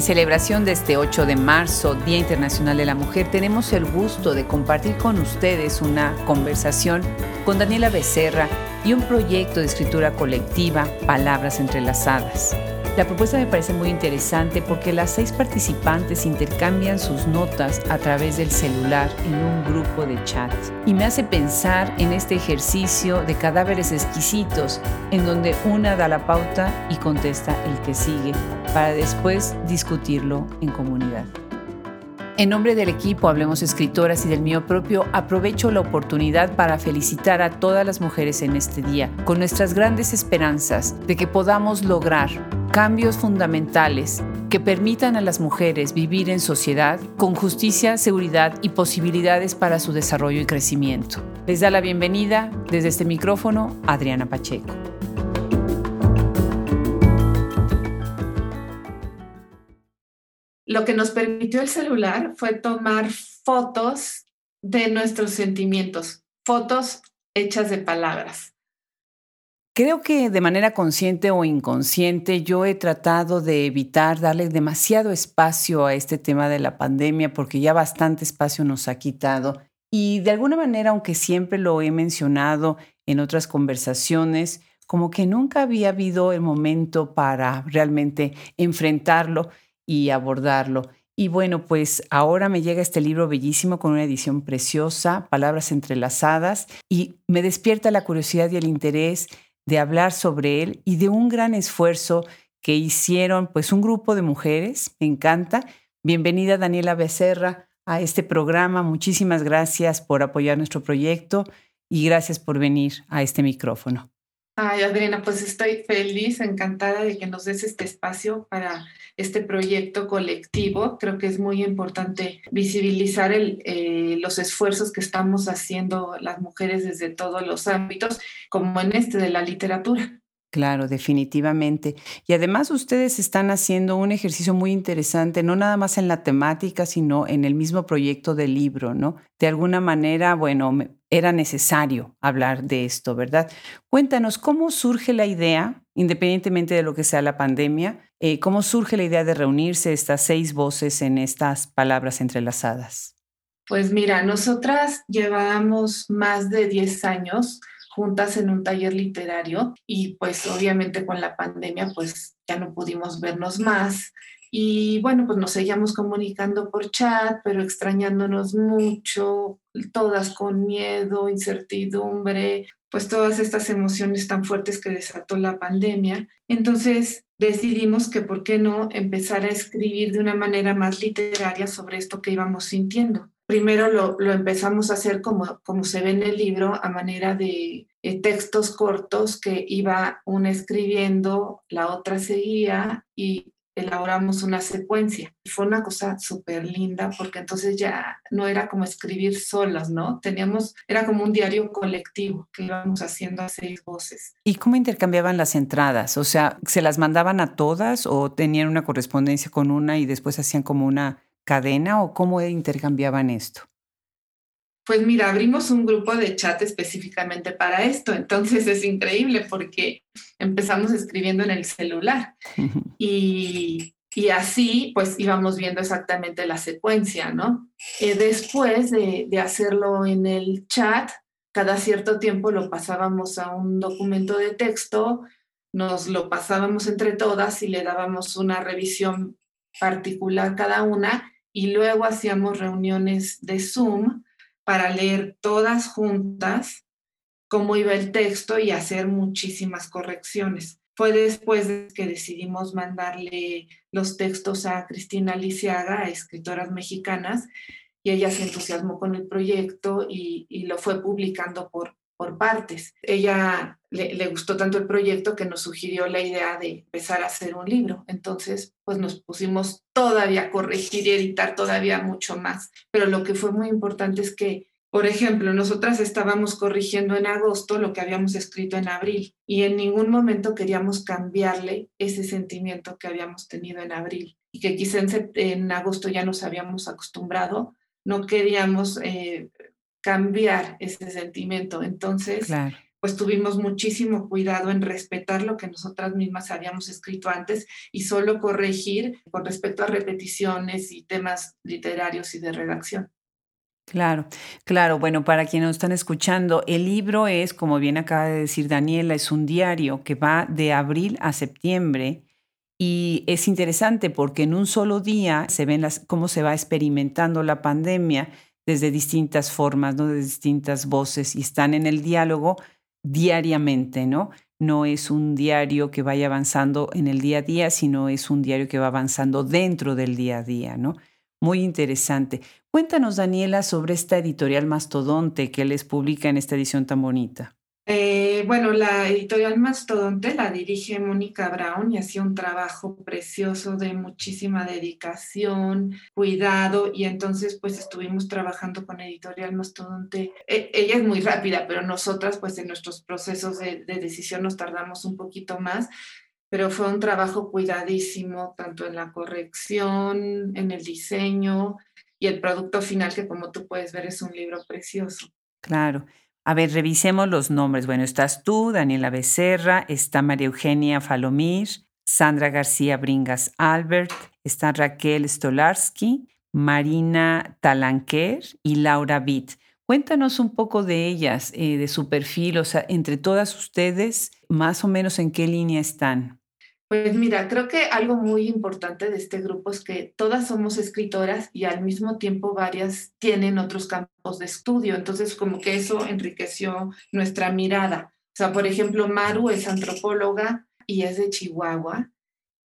En celebración de este 8 de marzo, Día Internacional de la Mujer, tenemos el gusto de compartir con ustedes una conversación con Daniela Becerra y un proyecto de escritura colectiva, Palabras Entrelazadas. La propuesta me parece muy interesante porque las seis participantes intercambian sus notas a través del celular en un grupo de chat. Y me hace pensar en este ejercicio de cadáveres exquisitos, en donde una da la pauta y contesta el que sigue, para después discutirlo en comunidad. En nombre del equipo Hablemos Escritoras y del mío propio, aprovecho la oportunidad para felicitar a todas las mujeres en este día, con nuestras grandes esperanzas de que podamos lograr cambios fundamentales que permitan a las mujeres vivir en sociedad con justicia, seguridad y posibilidades para su desarrollo y crecimiento. Les da la bienvenida desde este micrófono Adriana Pacheco. Lo que nos permitió el celular fue tomar fotos de nuestros sentimientos, fotos hechas de palabras. Creo que de manera consciente o inconsciente yo he tratado de evitar darle demasiado espacio a este tema de la pandemia porque ya bastante espacio nos ha quitado y de alguna manera, aunque siempre lo he mencionado en otras conversaciones, como que nunca había habido el momento para realmente enfrentarlo y abordarlo. Y bueno, pues ahora me llega este libro bellísimo con una edición preciosa, palabras entrelazadas, y me despierta la curiosidad y el interés de hablar sobre él y de un gran esfuerzo que hicieron pues un grupo de mujeres. Me encanta. Bienvenida Daniela Becerra a este programa. Muchísimas gracias por apoyar nuestro proyecto y gracias por venir a este micrófono. Ay, Adriana, pues estoy feliz, encantada de que nos des este espacio para este proyecto colectivo. Creo que es muy importante visibilizar el, eh, los esfuerzos que estamos haciendo las mujeres desde todos los ámbitos, como en este de la literatura. Claro, definitivamente. Y además ustedes están haciendo un ejercicio muy interesante, no nada más en la temática, sino en el mismo proyecto del libro, ¿no? De alguna manera, bueno, era necesario hablar de esto, ¿verdad? Cuéntanos, ¿cómo surge la idea, independientemente de lo que sea la pandemia, eh, cómo surge la idea de reunirse estas seis voces en estas palabras entrelazadas? Pues mira, nosotras llevamos más de 10 años juntas en un taller literario y pues obviamente con la pandemia pues ya no pudimos vernos más y bueno pues nos seguíamos comunicando por chat pero extrañándonos mucho, todas con miedo, incertidumbre, pues todas estas emociones tan fuertes que desató la pandemia. Entonces decidimos que por qué no empezar a escribir de una manera más literaria sobre esto que íbamos sintiendo primero lo, lo, empezamos a hacer como, como se ve en el libro, a manera de eh, textos cortos que iba una escribiendo, la otra seguía y elaboramos una secuencia. Fue una cosa súper linda porque entonces ya no era como escribir solas, ¿no? Teníamos, era como un diario colectivo que íbamos haciendo a seis voces. ¿Y cómo intercambiaban las entradas? O sea, ¿se las mandaban a todas o tenían una correspondencia con una y después hacían como una cadena o cómo intercambiaban esto? Pues mira, abrimos un grupo de chat específicamente para esto, entonces es increíble porque empezamos escribiendo en el celular y, y así pues íbamos viendo exactamente la secuencia, ¿no? Eh, después de, de hacerlo en el chat, cada cierto tiempo lo pasábamos a un documento de texto, nos lo pasábamos entre todas y le dábamos una revisión particular cada una y luego hacíamos reuniones de Zoom para leer todas juntas cómo iba el texto y hacer muchísimas correcciones. Fue después de que decidimos mandarle los textos a Cristina Lisiaga, a escritoras mexicanas, y ella se entusiasmó con el proyecto y, y lo fue publicando por, por partes. Ella le, gustó tanto el proyecto que nos sugirió la idea de empezar a hacer un libro. Entonces, pues nos pusimos todavía a corregir y editar todavía mucho más. Pero lo que fue muy importante es que, por ejemplo, nosotras estábamos corrigiendo en agosto lo que habíamos escrito en abril y en ningún momento queríamos cambiarle ese sentimiento que habíamos tenido en abril y que quizá en, agosto ya nos habíamos acostumbrado. No queríamos eh, cambiar ese sentimiento. Entonces, pues tuvimos muchísimo cuidado en respetar lo que nosotras mismas habíamos escrito antes y solo corregir con respecto a repeticiones y temas literarios y de redacción. Claro, claro. Bueno, para quienes nos están escuchando, el libro es, como bien acaba de decir Daniela, es un diario que va de abril a septiembre y es interesante porque en un solo día se ven las, cómo se va experimentando la pandemia desde distintas formas, ¿no? de distintas voces y están en el diálogo diariamente, ¿no? No es un diario que vaya avanzando en el día a día, sino es un diario que va avanzando dentro del día a día, ¿no? Muy interesante. Cuéntanos, Daniela, sobre esta editorial Mastodonte que les publica en esta edición tan bonita. Eh, bueno, la editorial Mastodonte la dirige Mónica Brown y hacía un trabajo precioso de muchísima dedicación, cuidado y entonces pues estuvimos trabajando con editorial Mastodonte. E, ella es muy rápida, pero nosotras pues en nuestros procesos de, de decisión nos tardamos un poquito más pero fue un trabajo cuidadísimo, tanto en la corrección, en el diseño y el producto final, que como tú puedes ver es un libro precioso. Claro. A ver, revisemos los nombres. Bueno, estás tú, Daniela Becerra, está María Eugenia Falomir, Sandra García Bringas Albert, está Raquel Stolarski, Marina Talanquer y Laura Witt. Cuéntanos un poco de ellas, eh, de su perfil, o sea, entre todas ustedes, más o menos en qué línea están. Pues mira, creo que algo muy importante de este grupo es que todas somos escritoras y al mismo tiempo varias tienen otros campos de estudio. Entonces, como que eso enriqueció nuestra mirada. O sea, por ejemplo, Maru es antropóloga y es de Chihuahua.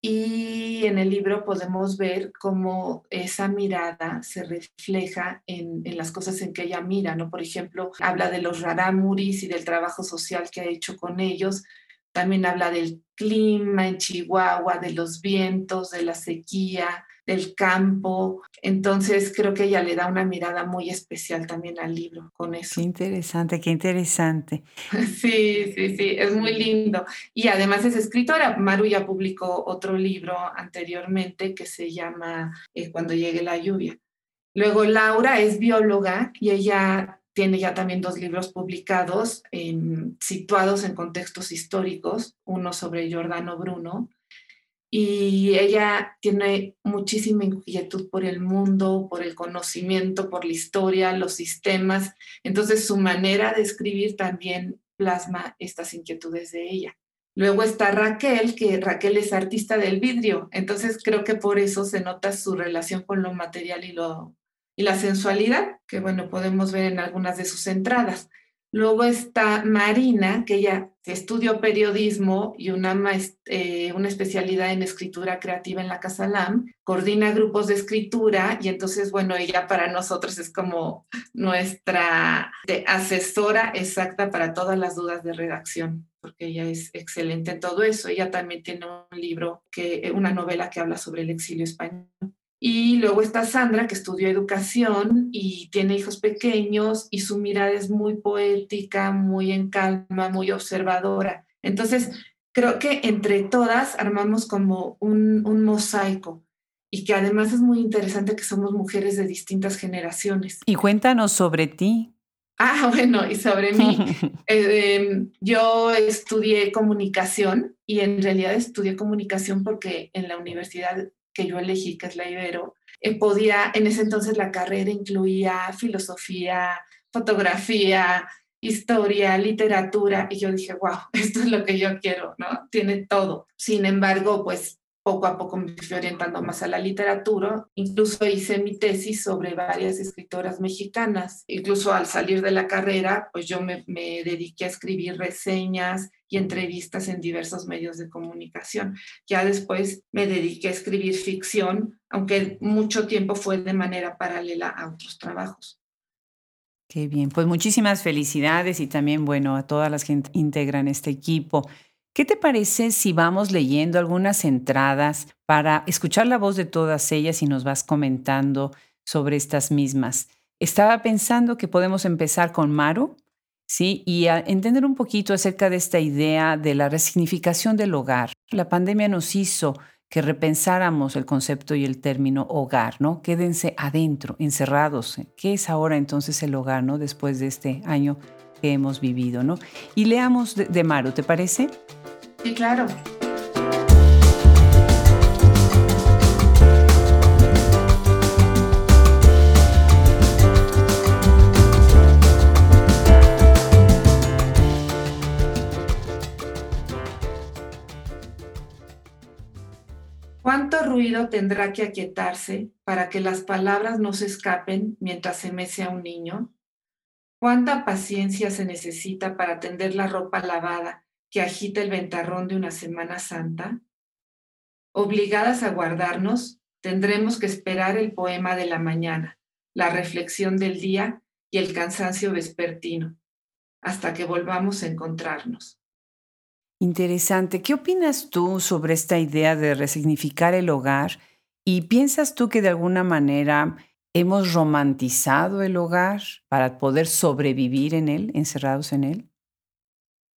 Y en el libro podemos ver cómo esa mirada se refleja en, en, las cosas en que ella mira, ¿no? Por ejemplo, habla de los raramuris y del trabajo social que ha hecho con ellos, también habla del clima en Chihuahua, de los vientos, de la sequía, del campo. Entonces creo que ella le da una mirada muy especial también al libro con eso. Qué interesante, qué interesante. Sí, sí, sí, es muy lindo. Y además es escritora. Maru ya publicó otro libro anteriormente que se llama eh, Cuando llegue la lluvia. Luego Laura es bióloga y ella tiene ya también dos libros publicados situados en contextos históricos, uno sobre Giordano Bruno, y ella tiene muchísima inquietud por el mundo, por el conocimiento, por la historia, los sistemas, entonces su manera de escribir también plasma estas inquietudes de ella. Luego está Raquel, que Raquel es artista del vidrio, entonces creo que por eso se nota su relación con lo material y lo y la sensualidad, que bueno, podemos ver en algunas de sus entradas. Luego está Marina, que ella estudió periodismo y una, eh, una especialidad en escritura creativa en la Casa LAM, coordina grupos de escritura y entonces, bueno, ella para nosotros es como nuestra asesora exacta para todas las dudas de redacción, porque ella es excelente en todo eso. Ella también tiene un libro, que, una novela que habla sobre el exilio español. Y luego está Sandra, que estudió educación y tiene hijos pequeños y su mirada es muy poética, muy en calma, muy observadora. Entonces, creo que entre todas armamos como un, mosaico y que además es muy interesante que somos mujeres de distintas generaciones. Y cuéntanos sobre ti. Ah, bueno, y sobre mí. Eh, yo estudié comunicación y en realidad estudié comunicación porque en la universidad que yo elegí, que es la Ibero, eh, podía, en ese entonces la carrera incluía filosofía, fotografía, historia, literatura, y yo dije, wow, esto es lo que yo quiero, ¿no? Tiene todo. Sin embargo, pues poco a poco me fui orientando más a la literatura. Incluso hice mi tesis sobre varias escritoras mexicanas. Incluso al salir de la carrera, pues yo me, me dediqué a escribir reseñas y entrevistas en diversos medios de comunicación. Ya después me dediqué a escribir ficción, aunque mucho tiempo fue de manera paralela a otros trabajos. Qué bien, pues muchísimas felicidades y también, bueno, a todas las que integran este equipo. ¿Qué te parece si vamos leyendo algunas entradas para escuchar la voz de todas ellas y nos vas comentando sobre estas mismas? Estaba pensando que podemos empezar con Maru, ¿sí? Y entender un poquito acerca de esta idea de la resignificación del hogar. La pandemia nos hizo que repensáramos el concepto y el término hogar, ¿no? Quédense adentro, encerrados. ¿Qué es ahora entonces el hogar, ¿no? Después de este año que hemos vivido, ¿no? Y leamos de, de Maru, ¿te parece? Claro. ¿Cuánto ruido tendrá que aquietarse para que las palabras no se escapen mientras se mece a un niño? ¿Cuánta paciencia se necesita para tender la ropa lavada que agita el ventarrón de una Semana Santa? Obligadas a guardarnos, tendremos que esperar el poema de la mañana, la reflexión del día y el cansancio vespertino, hasta que volvamos a encontrarnos. Interesante. ¿Qué opinas tú sobre esta idea de resignificar el hogar? ¿Y piensas tú que de alguna manera hemos romantizado el hogar para poder sobrevivir en él, encerrados en él?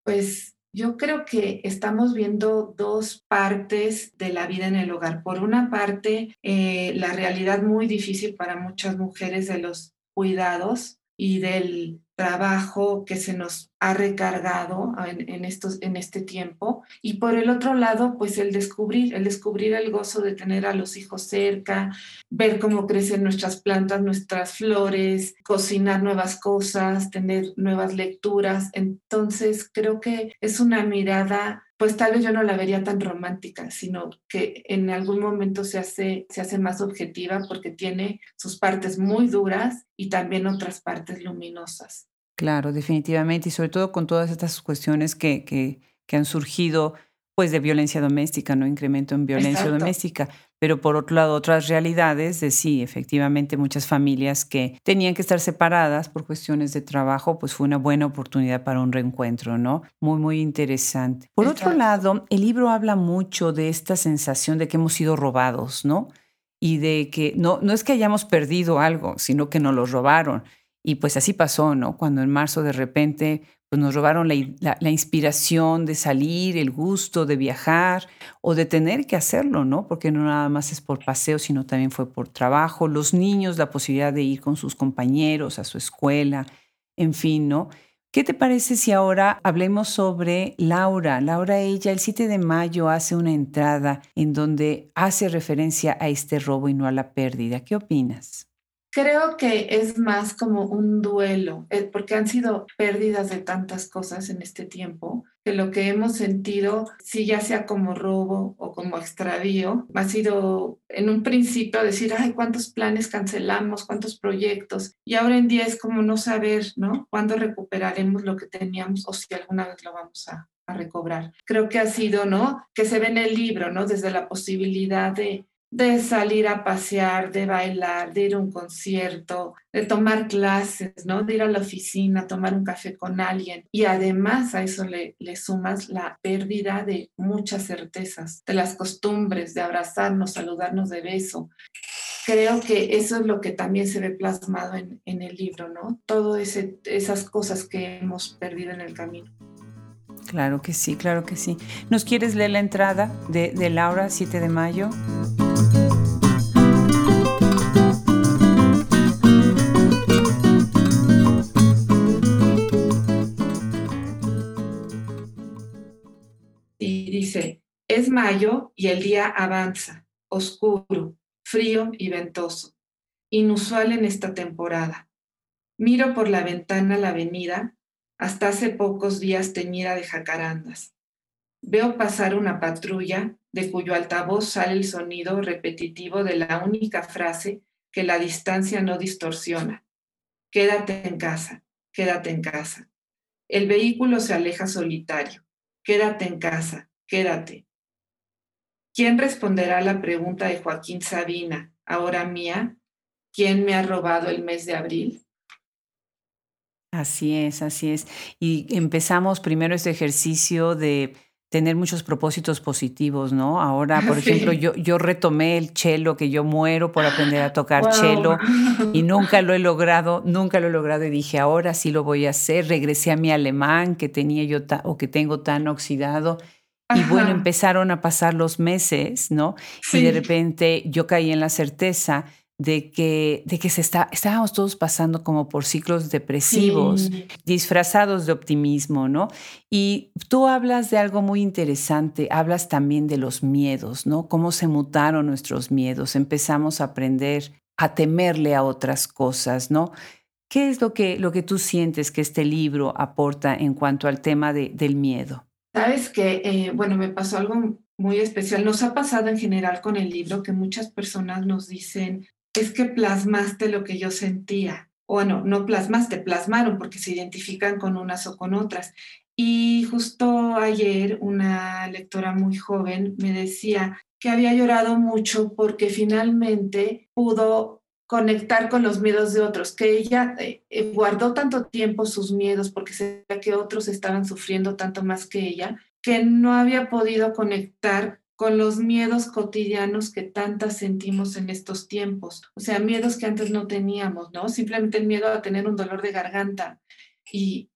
Pues yo creo que estamos viendo dos partes de la vida en el hogar. Por una parte, eh, la realidad muy difícil para muchas mujeres de los cuidados y del trabajo que se nos ha recargado en, estos, en este tiempo. Y por el otro lado, pues el descubrir, el descubrir el gozo de tener a los hijos cerca, ver cómo crecen nuestras plantas, nuestras flores, cocinar nuevas cosas, tener nuevas lecturas. Entonces, creo que es una mirada pues tal vez yo no la vería tan romántica, sino que en algún momento se hace, se hace más objetiva porque tiene sus partes muy duras y también otras partes luminosas. Claro, definitivamente, y sobre todo con todas estas cuestiones que, que, que han surgido pues de violencia doméstica, ¿no? Incremento en violencia doméstica. Pero por otro lado, otras realidades de sí, efectivamente, muchas familias que tenían que estar separadas por cuestiones de trabajo, pues fue una buena oportunidad para un reencuentro, ¿no? Muy, muy interesante. Por otro lado, el libro habla mucho de esta sensación de que hemos sido robados, ¿no? Y de que no, no es que hayamos perdido algo, sino que nos lo robaron. Y pues así pasó, ¿no? Cuando en marzo de repente pues nos robaron la, inspiración de salir, el gusto de viajar o de tener que hacerlo, ¿no? Porque no nada más es por paseo, sino también fue por trabajo. Los niños, la posibilidad de ir con sus compañeros a su escuela, en fin, ¿no? ¿Qué te parece si ahora hablemos sobre Laura? Laura, ella el 7 de mayo hace una entrada en donde hace referencia a este robo y no a la pérdida. ¿Qué opinas? Creo que es más como un duelo, eh, porque han sido pérdidas de tantas cosas en este tiempo, que lo que hemos sentido, si ya sea como robo o como extravío, ha sido en un principio decir, ay, cuántos planes cancelamos, cuántos proyectos, y ahora en día es como no saber, ¿no? ¿Cuándo recuperaremos lo que teníamos o si alguna vez lo vamos a, a recobrar? Creo que ha sido, ¿no? Que se ve en el libro, ¿no? Desde la posibilidad de de salir a pasear, de bailar, de ir a un concierto, de tomar clases, ¿no? De ir a la oficina, tomar un café con alguien. Y además a eso le, le sumas la pérdida de muchas certezas, de las costumbres, de abrazarnos, saludarnos de beso. Creo que eso es lo que también se ve plasmado en, en el libro, ¿no? Todas esas cosas que hemos perdido en el camino. Claro que sí, claro que sí. ¿Nos quieres leer la entrada de, de Laura, 7 de mayo? Es mayo y el día avanza, oscuro, frío y ventoso, inusual en esta temporada. Miro por la ventana la avenida hasta hace pocos días teñida de jacarandas. Veo pasar una patrulla de cuyo altavoz sale el sonido repetitivo de la única frase que la distancia no distorsiona. Quédate en casa, quédate en casa. El vehículo se aleja solitario. Quédate en casa, quédate. ¿Quién responderá a la pregunta de Joaquín Sabina, ahora mía? ¿Quién me ha robado el mes de abril? Así es, así es. Y empezamos primero este ejercicio de tener muchos propósitos positivos, ¿no? Ahora, por ejemplo, yo, yo retomé el cello, que yo muero por aprender a tocar cello y nunca lo he logrado, nunca lo he logrado y dije, ahora sí lo voy a hacer. Regresé a mi alemán que tenía yo o que tengo tan oxidado. Y bueno, empezaron a pasar los meses, ¿no? Y de repente yo caí en la certeza de que, de que se está, estábamos todos pasando como por ciclos depresivos, disfrazados de optimismo, ¿no? Y tú hablas de algo muy interesante, hablas también de los miedos, ¿no? Cómo se mutaron nuestros miedos, empezamos a aprender a temerle a otras cosas, ¿no? ¿Qué es lo que, lo que tú sientes que este libro aporta en cuanto al tema de, del miedo? Sabes que, eh, bueno, me pasó algo muy especial. Nos ha pasado en general con el libro que muchas personas nos dicen, es que plasmaste lo que yo sentía. Bueno, no plasmaste, plasmaron porque se identifican con unas o con otras. Y justo ayer una lectora muy joven me decía que había llorado mucho porque finalmente pudo conectar con los miedos de otros, que ella eh, guardó tanto tiempo sus miedos porque sabía que otros estaban sufriendo tanto más que ella, que no había podido conectar con los miedos cotidianos que tantas sentimos en estos tiempos. O sea, miedos que antes no teníamos, ¿no? Simplemente el miedo a tener un dolor de garganta y,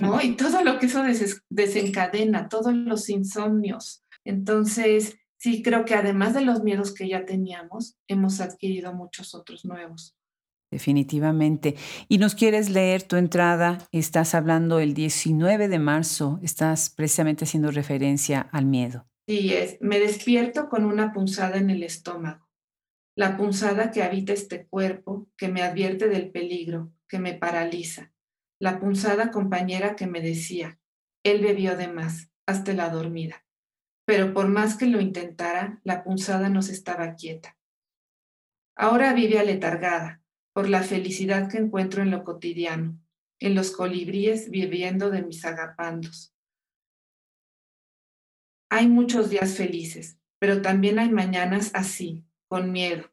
¿no? y todo lo que eso desencadena, todos los insomnios. Entonces, sí creo que además de los miedos que ya teníamos, hemos adquirido muchos otros nuevos. Definitivamente. Y nos quieres leer tu entrada, estás hablando el 19 de marzo, estás precisamente haciendo referencia al miedo. Sí, es, me despierto con una punzada en el estómago, la punzada que habita este cuerpo, que me advierte del peligro, que me paraliza, la punzada compañera que me decía, él bebió de más, hasta la dormida. Pero por más que lo intentara, la punzada no se estaba quieta. Ahora vive aletargada, por la felicidad que encuentro en lo cotidiano, en los colibríes viviendo de mis agapandos, hay muchos días felices, pero también hay mañanas así, con miedo.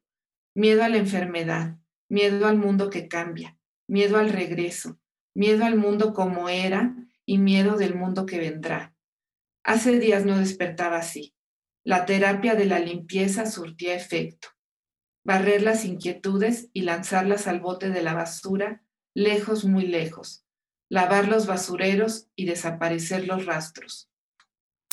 Miedo a la enfermedad, miedo al mundo que cambia, miedo al regreso, miedo al mundo como era y miedo del mundo que vendrá. Hace días no despertaba así. La terapia de la limpieza surtía efecto. Barrer las inquietudes y lanzarlas al bote de la basura, lejos, muy lejos. Lavar los basureros y desaparecer los rastros.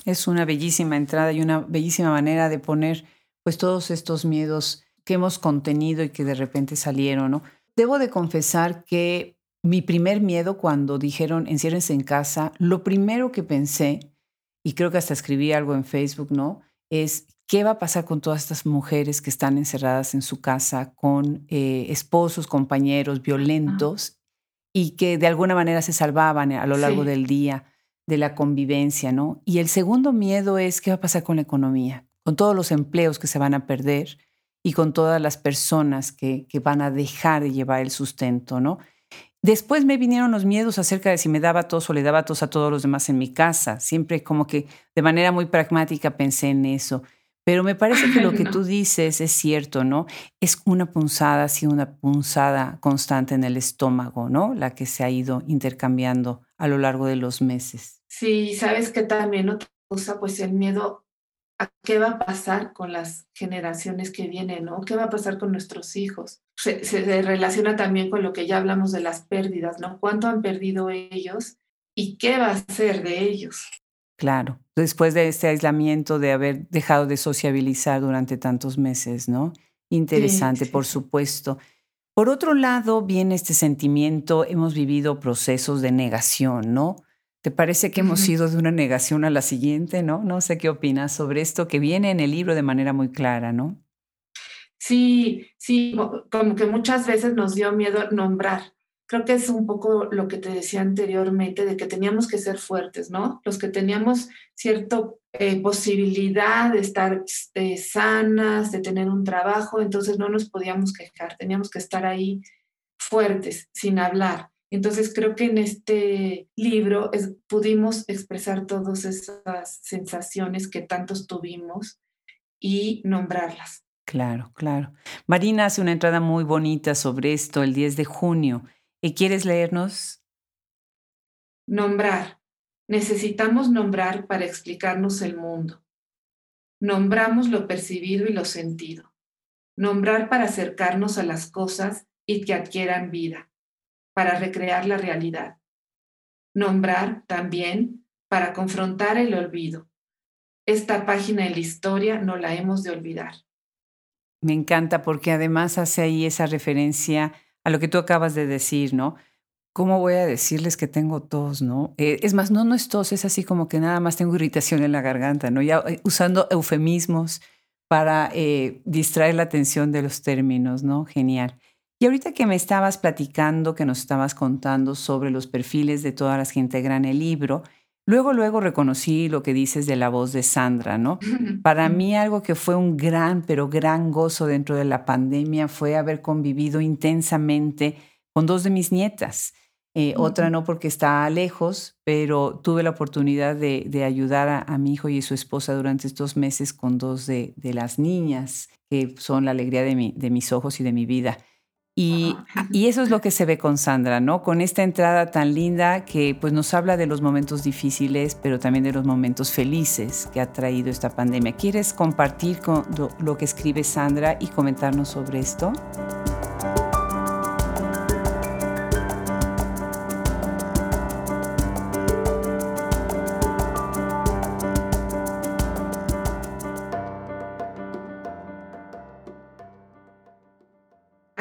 Es una bellísima entrada y una bellísima manera de poner pues todos estos miedos que hemos contenido y que de repente salieron, ¿no? Debo de confesar que mi primer miedo cuando dijeron enciérrense en casa, lo primero que pensé, y creo que hasta escribí algo en Facebook, ¿no? Es qué va a pasar con todas estas mujeres que están encerradas en su casa con eh, esposos, compañeros violentos y que de alguna manera se salvaban a lo largo del día de la convivencia, ¿no? Y el segundo miedo es qué va a pasar con la economía, con todos los empleos que se van a perder y con todas las personas que, que van a dejar de llevar el sustento, ¿no? Después me vinieron los miedos acerca de si me daba tos o le daba tos a todos los demás en mi casa. Siempre como que de manera muy pragmática pensé en eso. Pero me parece que lo que tú dices es cierto, ¿no? Es una punzada, sí, una punzada constante en el estómago, ¿no? La que se ha ido intercambiando a lo largo de los meses. Sí, sabes que también otra cosa, pues el miedo a qué va a pasar con las generaciones que vienen, ¿no? ¿Qué va a pasar con nuestros hijos? Se, relaciona también con lo que ya hablamos de las pérdidas, ¿no? ¿Cuánto han perdido ellos y qué va a ser de ellos? Claro, después de este aislamiento, de haber dejado de sociabilizar durante tantos meses, ¿no? Interesante, por supuesto. Por otro lado, viene este sentimiento, hemos vivido procesos de negación, ¿no? ¿Te parece que hemos ido de una negación a la siguiente, no? No sé qué opinas sobre esto que viene en el libro de manera muy clara, ¿no? Sí, sí, como que muchas veces nos dio miedo nombrar. Creo que es un poco lo que te decía anteriormente, de que teníamos que ser fuertes, ¿no? Los que teníamos cierta eh, posibilidad de estar este, sanas, de tener un trabajo, entonces no nos podíamos quejar, teníamos que estar ahí fuertes, sin hablar. Entonces creo que en este libro pudimos expresar todas esas sensaciones que tantos tuvimos y nombrarlas. Claro, claro. Marina hace una entrada muy bonita sobre esto el 10 de junio. ¿Y quieres leernos? Nombrar. Necesitamos nombrar para explicarnos el mundo. Nombramos lo percibido y lo sentido. Nombrar para acercarnos a las cosas y que adquieran vida para recrear la realidad. Nombrar también para confrontar el olvido. Esta página de la historia no la hemos de olvidar. Me encanta porque además hace ahí esa referencia a lo que tú acabas de decir, ¿no? ¿Cómo voy a decirles que tengo tos, no? Eh, es más, no, no es tos, es así como que nada más tengo irritación en la garganta, ¿no? Ya eh, usando eufemismos para eh, distraer la atención de los términos, ¿no? Genial. Y ahorita que me estabas platicando, que nos estabas contando sobre los perfiles de todas las que integran el libro, luego, luego reconocí lo que dices de la voz de Sandra, ¿no? Para mí algo que fue un gran, pero gran gozo dentro de la pandemia fue haber convivido intensamente con dos de mis nietas. Eh, otra no porque está lejos, pero tuve la oportunidad de, ayudar a, mi hijo y su esposa durante estos meses con dos de, las niñas, que son la alegría de, de mis ojos y de mi vida. Y, y, eso es lo que se ve con Sandra, ¿no? Con esta entrada tan linda que pues nos habla de los momentos difíciles, pero también de los momentos felices que ha traído esta pandemia. ¿Quieres compartir con lo que escribe Sandra y comentarnos sobre esto?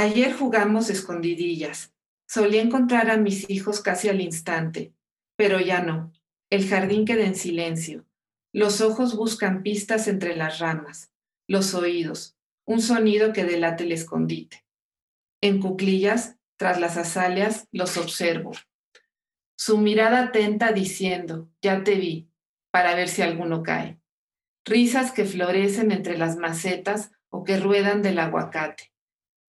Ayer jugamos escondidillas. Solía encontrar a mis hijos casi al instante, pero ya no. El jardín queda en silencio. Los ojos buscan pistas entre las ramas, los oídos, un sonido que delate el escondite. En cuclillas, tras las azaleas, los observo. Su mirada atenta diciendo, ya te vi, para ver si alguno cae. Risas que florecen entre las macetas o que ruedan del aguacate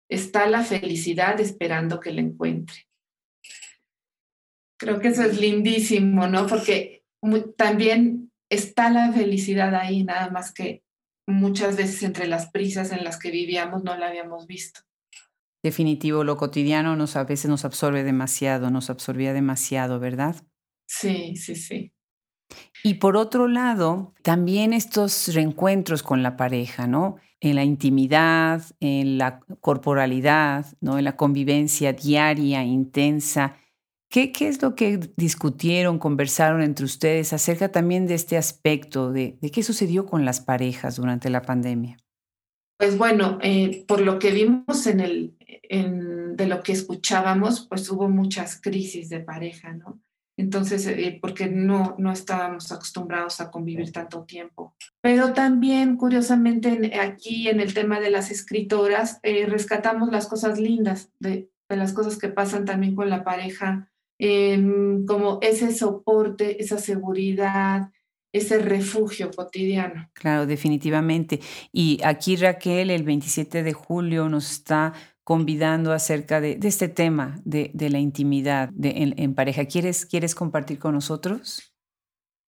está la felicidad esperando que la encuentre. Creo que eso es lindísimo, ¿no? Porque también está la felicidad ahí, nada más que muchas veces entre las prisas en las que vivíamos no la habíamos visto. Definitivo, lo cotidiano nos a veces nos absorbe demasiado, nos absorbía demasiado, ¿verdad? Sí, sí, sí. Y por otro lado, también estos reencuentros con la pareja, ¿no? En la intimidad, en la corporalidad, ¿no? En la convivencia diaria, intensa. ¿Qué, ¿Qué, es lo que discutieron, conversaron entre ustedes acerca también de este aspecto, de, de qué sucedió con las parejas durante la pandemia? Pues bueno, eh, por lo que vimos en el, en, de lo que escuchábamos, pues hubo muchas crisis de pareja, ¿no? Entonces, eh, porque no, no estábamos acostumbrados a convivir tanto tiempo. Pero también, curiosamente, aquí en el tema de las escritoras, eh, rescatamos las cosas lindas de, las cosas que pasan también con la pareja, em, como ese soporte, esa seguridad, ese refugio cotidiano. Claro, definitivamente. Y aquí Raquel, el 27 de julio, nos está convidando acerca de, este tema de, la intimidad en, pareja. ¿Quieres, ¿Quieres compartir con nosotros?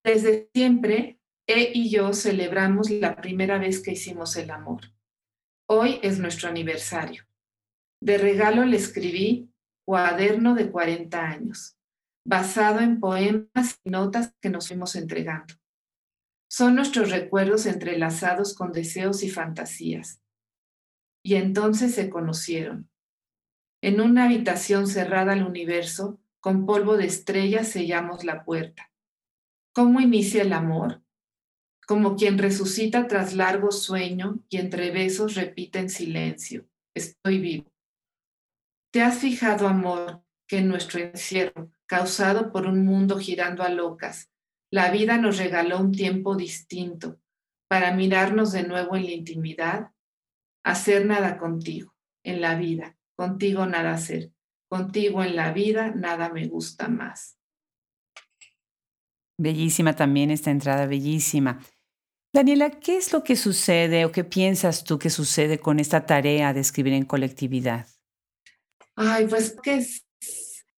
Desde siempre, E y yo celebramos la primera vez que hicimos el amor. Hoy es nuestro aniversario. De regalo le escribí Cuaderno de 40 años, basado en poemas y notas que nos fuimos entregando. Son nuestros recuerdos entrelazados con deseos y fantasías y entonces se conocieron. En una habitación cerrada al universo, con polvo de estrellas sellamos la puerta. ¿Cómo inicia el amor? Como quien resucita tras largo sueño y entre besos repite en silencio, estoy vivo. ¿Te has fijado, amor, que en nuestro encierro, causado por un mundo girando a locas, la vida nos regaló un tiempo distinto para mirarnos de nuevo en la intimidad hacer nada contigo en la vida, contigo nada hacer, contigo en la vida nada me gusta más. Bellísima también esta entrada, bellísima. Daniela, ¿qué es lo que sucede o qué piensas tú que sucede con esta tarea de escribir en colectividad? Ay, pues que es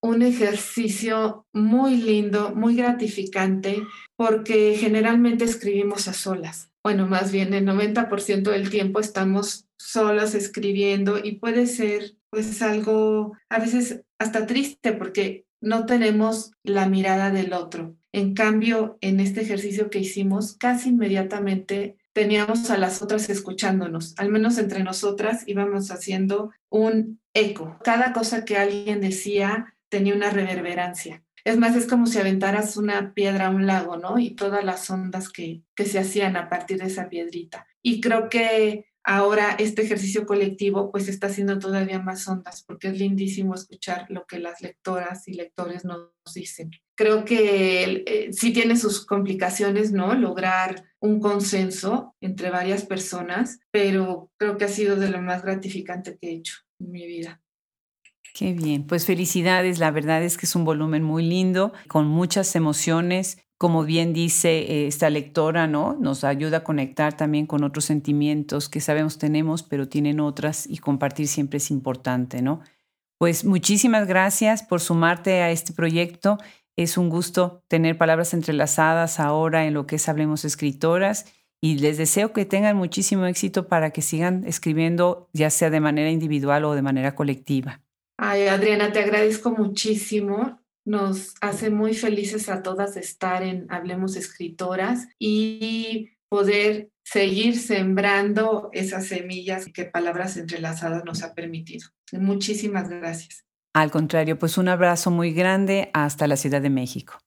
un ejercicio muy lindo, muy gratificante, porque generalmente escribimos a solas. Bueno, más bien el 90% del tiempo estamos solas escribiendo y puede ser pues algo a veces hasta triste porque no tenemos la mirada del otro. En cambio, en este ejercicio que hicimos, casi inmediatamente teníamos a las otras escuchándonos, al menos entre nosotras íbamos haciendo un eco. Cada cosa que alguien decía tenía una reverberancia. Es más, es como si aventaras una piedra a un lago, ¿no? Y todas las ondas que, que se hacían a partir de esa piedrita. Y creo que ahora este ejercicio colectivo pues está haciendo todavía más ondas porque es lindísimo escuchar lo que las lectoras y lectores nos dicen. Creo que eh, sí tiene sus complicaciones, ¿no? Lograr un consenso entre varias personas, pero creo que ha sido de lo más gratificante que he hecho en mi vida. Qué bien, pues felicidades, la verdad es que es un volumen muy lindo, con muchas emociones. Como bien dice eh, esta lectora, ¿no? Nos ayuda a conectar también con otros sentimientos que sabemos tenemos, pero tienen otras y compartir siempre es importante, ¿no? Pues muchísimas gracias por sumarte a este proyecto. Es un gusto tener palabras entrelazadas ahora en lo que es Hablemos Escritoras y les deseo que tengan muchísimo éxito para que sigan escribiendo, ya sea de manera individual o de manera colectiva. Ay, Adriana, te agradezco muchísimo. Nos hace muy felices a todas estar en Hablemos Escritoras y poder seguir sembrando esas semillas que Palabras Entrelazadas nos ha permitido. Muchísimas gracias. Al contrario, pues un abrazo muy grande hasta la Ciudad de México.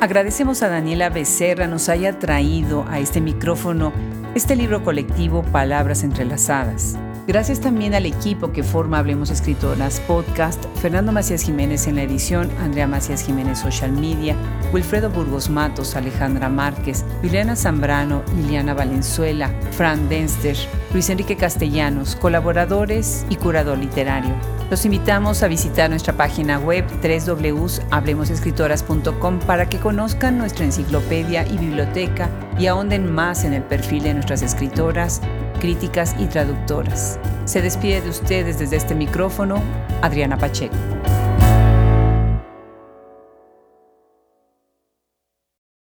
Agradecemos a Daniela Becerra nos haya traído a este micrófono este libro colectivo Palabras Entrelazadas. Gracias también al equipo que forma Hablemos Escritoras Podcast, Fernando Macías Jiménez en la edición, Andrea Macías Jiménez Social Media, Wilfredo Burgos Matos, Alejandra Márquez, Juliana Zambrano, Liliana Valenzuela, Fran Denster, Luis Enrique Castellanos, colaboradores y curador literario. Los invitamos a visitar nuestra página web www.hablemosescritoras.com para que conozcan nuestra enciclopedia y biblioteca y ahonden más en el perfil de nuestras escritoras, críticas y traductoras. Se despide de ustedes desde este micrófono Adriana Pacheco.